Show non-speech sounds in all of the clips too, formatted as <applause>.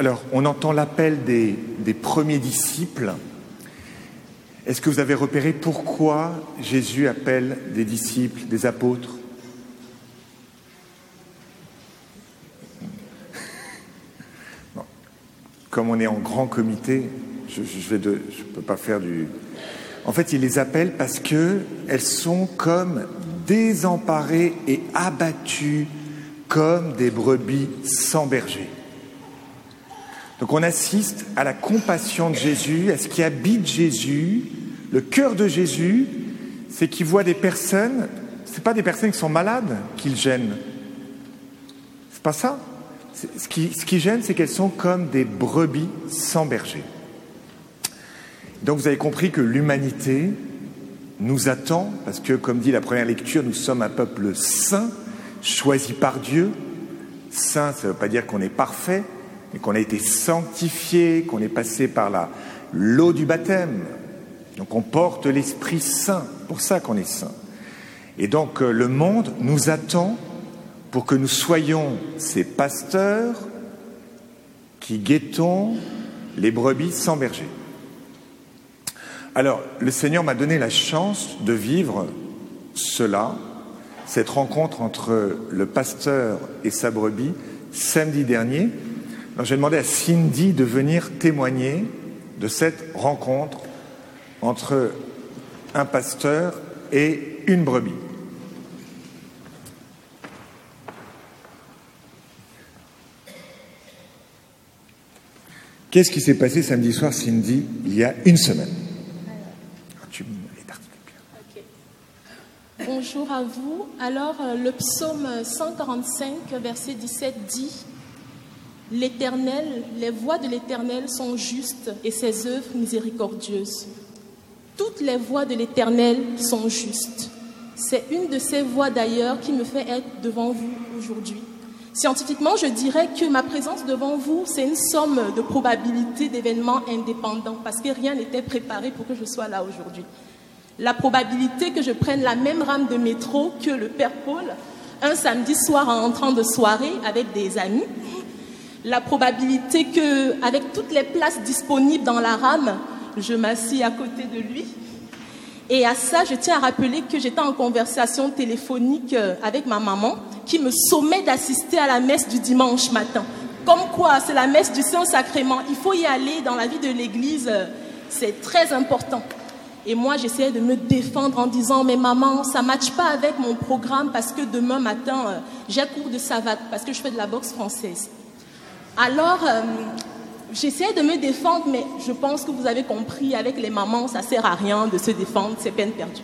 Alors, on entend l'appel des, premiers disciples. Est-ce que vous avez repéré pourquoi Jésus appelle des disciples, des apôtres. Comme on est en grand comité, je ne peux pas faire du. En fait, il les appelle parce que elles sont comme désemparées et abattues comme des brebis sans berger. Donc on assiste à la compassion de Jésus, à ce qui habite Jésus, le cœur de Jésus, c'est qu'il voit des personnes, ce pas des personnes qui sont malades qu'il gêne. C'est pas ça. Ce qui, ce qui gêne, c'est qu'elles sont comme des brebis sans berger. Donc vous avez compris que l'humanité nous attend, parce que comme dit la première lecture, nous sommes un peuple saint, choisi par Dieu. Saint, ça ne veut pas dire qu'on est parfait, mais qu'on a été sanctifié, qu'on est passé par la l'eau du baptême. Donc on porte l'Esprit Saint, pour ça qu'on est saint. Et donc euh, le monde nous attend pour que nous soyons ces pasteurs qui guettons les brebis sans berger. Alors, le Seigneur m'a donné la chance de vivre cela, cette rencontre entre le pasteur et sa brebis, samedi dernier. J'ai demandé à Cindy de venir témoigner de cette rencontre entre un pasteur et une brebis. Qu'est-ce qui s'est passé samedi soir, Cindy, il y a une semaine? Bonjour à vous. Alors, euh, le psaume 145, verset 17 dit L'Éternel, les voies de l'Éternel sont justes et ses œuvres miséricordieuses. Toutes les voies de l'Éternel sont justes. C'est une de ces voies d'ailleurs qui me fait être devant vous aujourd'hui. Scientifiquement, je dirais que ma présence devant vous, c'est une somme de probabilités d'événements indépendants parce que rien n'était préparé pour que je sois là aujourd'hui la probabilité que je prenne la même rame de métro que le Père Paul un samedi soir en entrant de soirée avec des amis, la probabilité que, avec toutes les places disponibles dans la rame, je m'assis à côté de lui. Et à ça, je tiens à rappeler que j'étais en conversation téléphonique euh, avec ma maman qui me sommait d'assister à la messe du dimanche matin. Comme quoi, c'est la messe du Saint-Sacrement. Il faut y aller dans la vie de l'Église. Euh, c'est très important. Et moi, j'essayais de me défendre en disant, mais maman, ça ne matche pas avec mon programme parce que demain matin, euh, j'ai cours de savate, parce que je fais de la boxe française. Alors, euh, j'essayais de me défendre, mais je pense que vous avez compris, avec les mamans, ça sert à rien de se défendre, c'est peine perdue.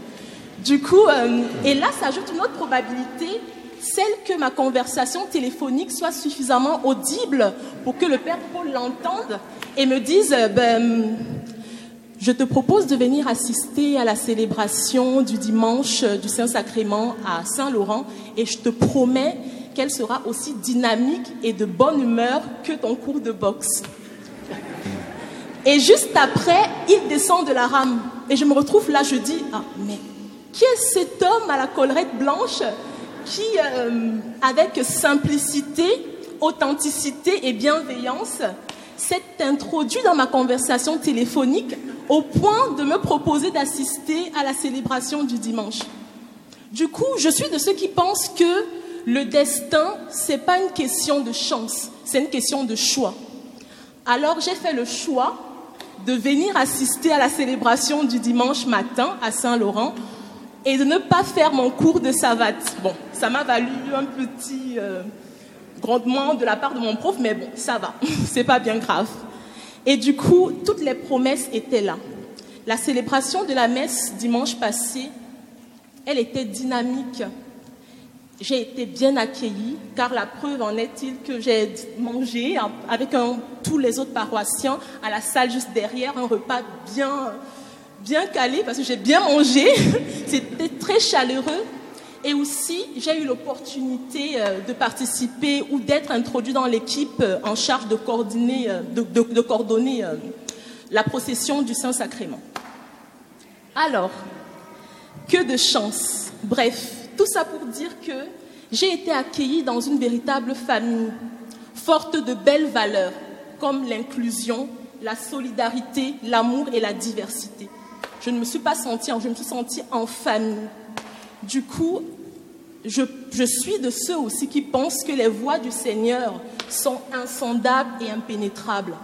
Du coup, euh, et là, ça ajoute une autre probabilité, celle que ma conversation téléphonique soit suffisamment audible pour que le Père Paul l'entende et me dise, ben, je te propose de venir assister à la célébration du dimanche du Saint-Sacrement à Saint-Laurent et je te promets qu'elle sera aussi dynamique et de bonne humeur que ton cours de boxe. Et juste après, il descend de la rame et je me retrouve là, je dis, ah mais qui est cet homme à la collerette blanche qui, euh, avec simplicité, authenticité et bienveillance, s'est introduit dans ma conversation téléphonique au point de me proposer d'assister à la célébration du dimanche? Du coup, je suis de ceux qui pensent que le destin, ce n'est pas une question de chance, c'est une question de choix. Alors j'ai fait le choix de venir assister à la célébration du dimanche matin à Saint-Laurent et de ne pas faire mon cours de savate. Bon, ça m'a valu un petit euh, grandement de la part de mon prof, mais bon, ça va, <laughs> c'est pas bien grave. Et du coup, toutes les promesses étaient là. La célébration de la messe dimanche passé, elle était dynamique. J'ai été bien accueillie, car la preuve en est-il que j'ai mangé avec tous les autres paroissiens à la salle juste derrière, un repas bien, bien calé, parce que j'ai bien mangé. <laughs> C'était très chaleureux. Et aussi, j'ai eu l'opportunité euh, de participer ou d'être introduit dans l'équipe euh, en charge de coordonner, euh, de, coordonner la procession du Saint-Sacrement. Alors, que de chance. Bref, tout ça pour dire que j'ai été accueillie dans une véritable famille, forte de belles valeurs. comme l'inclusion, la solidarité, l'amour et la diversité. Je ne me suis pas sentie, je me suis sentie en famille. Du coup, je, je suis de ceux aussi qui pensent que les voies du Seigneur sont insondables et impénétrables.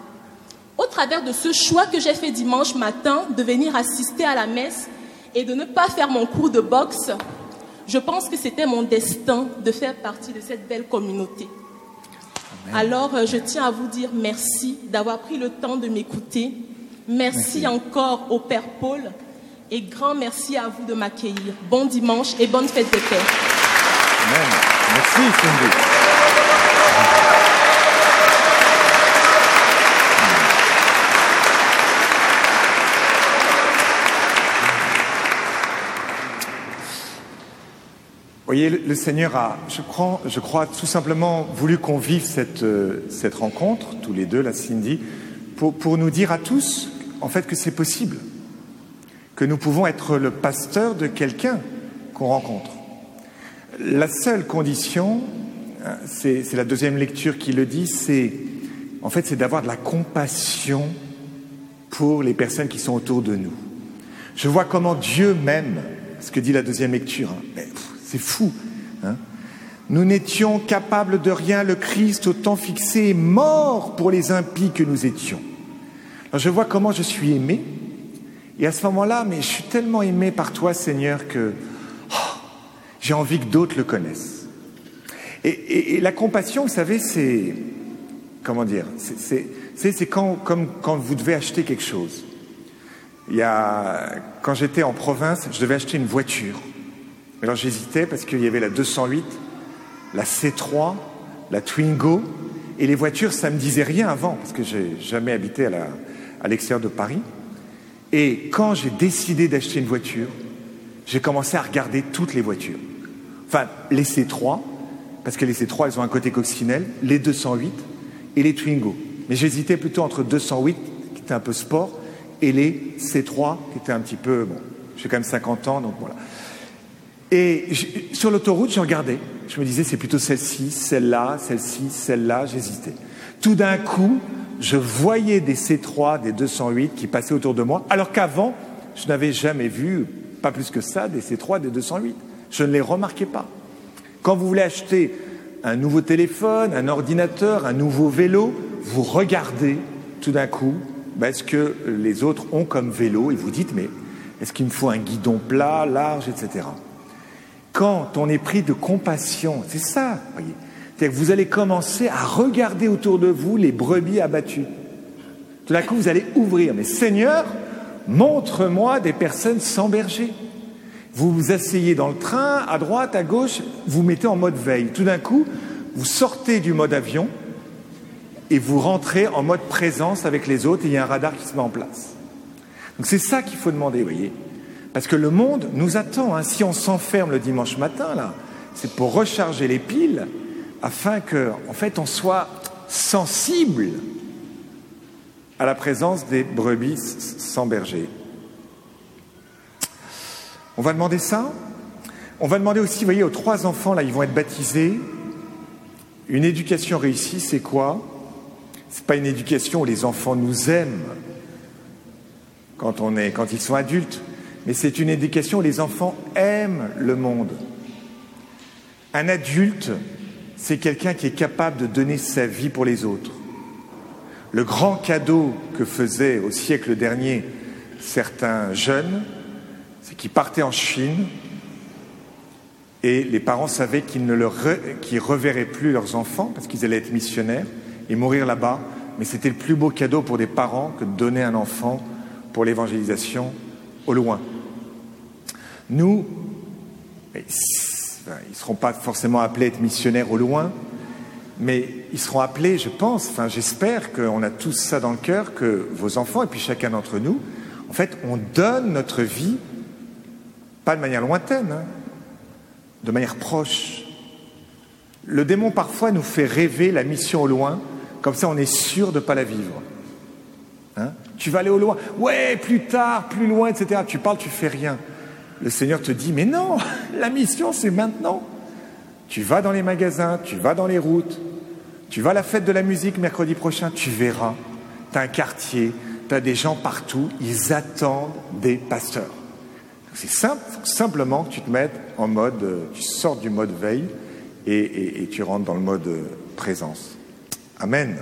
Au travers de ce choix que j'ai fait dimanche matin de venir assister à la messe et de ne pas faire mon cours de boxe, je pense que c'était mon destin de faire partie de cette belle communauté. Alors, euh, je tiens à vous dire merci d'avoir pris le temps de m'écouter. Merci, merci, encore au Père Paul et grand merci à vous de m'accueillir. Bon dimanche et bonne fête de paix. Amen. Merci, Cindy. Voyez, le Seigneur a, je crois, je crois tout simplement voulu qu'on vive cette, cette rencontre, tous les deux, la Cindy, pour, pour nous dire à tous, en fait, que c'est possible, que nous pouvons être le pasteur de quelqu'un qu'on rencontre. La seule condition, c'est la deuxième lecture qui le dit, c'est en fait c'est d'avoir de la compassion pour les personnes qui sont autour de nous. Je vois comment Dieu m'aime, ce que dit la deuxième lecture. Mais, c'est fou. Hein nous n'étions capables de rien, le Christ au temps fixé est mort pour les impies que nous étions. Alors je vois comment je suis aimé, et à ce moment-là, mais je suis tellement aimé par toi, Seigneur, que oh, j'ai envie que d'autres le connaissent. Et, et, la compassion, vous savez, c'est comment dire C'est quand, comme quand vous devez acheter quelque chose. Il y a, quand j'étais en province, je devais acheter une voiture. Alors j'hésitais parce qu'il y avait la 208, la C3, la Twingo, et les voitures, ça me disait rien avant, parce que j'ai jamais habité à l'extérieur de Paris. Et quand j'ai décidé d'acheter une voiture, j'ai commencé à regarder toutes les voitures. Enfin, les C3, parce que les C3, elles ont un côté coccinelle, les 208 et les Twingo. Mais j'hésitais plutôt entre 208, qui était un peu sport, et les C3, qui étaient un petit peu, bon, j'ai quand même 50 ans, donc voilà. Et sur l'autoroute, je regardais. Je me disais, c'est plutôt celle-ci, celle-là, celle-ci, celle-là. J'hésitais. Tout d'un coup, je voyais des C3, des 208 qui passaient autour de moi, alors qu'avant, je n'avais jamais vu, pas plus que ça, des C3, des 208. Je ne les remarquais pas. Quand vous voulez acheter un nouveau téléphone, un ordinateur, un nouveau vélo, vous regardez tout d'un coup ben, ce que les autres ont comme vélo et vous dites, mais est-ce qu'il me faut un guidon plat, large, etc quand on est pris de compassion, c'est ça, voyez. Que vous allez commencer à regarder autour de vous les brebis abattues. Tout d'un coup, vous allez ouvrir. Mais Seigneur, montre-moi des personnes sans berger. Vous vous asseyez dans le train, à droite, à gauche, vous mettez en mode veille. Tout d'un coup, vous sortez du mode avion et vous rentrez en mode présence avec les autres et il y a un radar qui se met en place. Donc c'est ça qu'il faut demander, voyez. Parce que le monde nous attend. Hein. Si on s'enferme le dimanche matin, là, c'est pour recharger les piles afin que, en fait, on soit sensible à la présence des brebis sans berger. On va demander ça. On va demander aussi, vous voyez, aux trois enfants, là, ils vont être baptisés. Une éducation réussie, c'est quoi? C'est pas une éducation où les enfants nous aiment quand, on est, quand ils sont adultes mais c'est une éducation où les enfants aiment le monde. Un adulte, c'est quelqu'un qui est capable de donner sa vie pour les autres. Le grand cadeau que faisaient au siècle dernier certains jeunes, c'est qu'ils partaient en Chine et les parents savaient qu'ils ne leur reverraient plus leurs enfants parce qu'ils allaient être missionnaires et mourir là-bas. Mais c'était le plus beau cadeau pour des parents que de donner un enfant pour l'évangélisation au loin. Nous, ils ne seront pas forcément appelés à être missionnaires au loin, mais ils seront appelés, je pense, enfin j'espère qu'on a tous ça dans le cœur, que vos enfants, et puis chacun d'entre nous, en fait, on donne notre vie, pas de manière lointaine, hein, de manière proche. Le démon parfois nous fait rêver la mission au loin, comme ça on est sûr de ne pas la vivre. Hein tu vas aller au loin, ouais, plus tard, plus loin, etc. Tu parles, tu fais rien le Seigneur te dit, mais non, <laughs> la mission c'est maintenant. Tu vas dans les magasins, tu vas dans les routes, Tu vas à la fête de la musique mercredi prochain, tu verras. Tu as un quartier, tu as des gens partout, ils attendent des pasteurs. C'est simple, simplement que tu te mettes en mode, euh, tu sortes du mode veille et, et tu rentres dans le mode présence. Amen.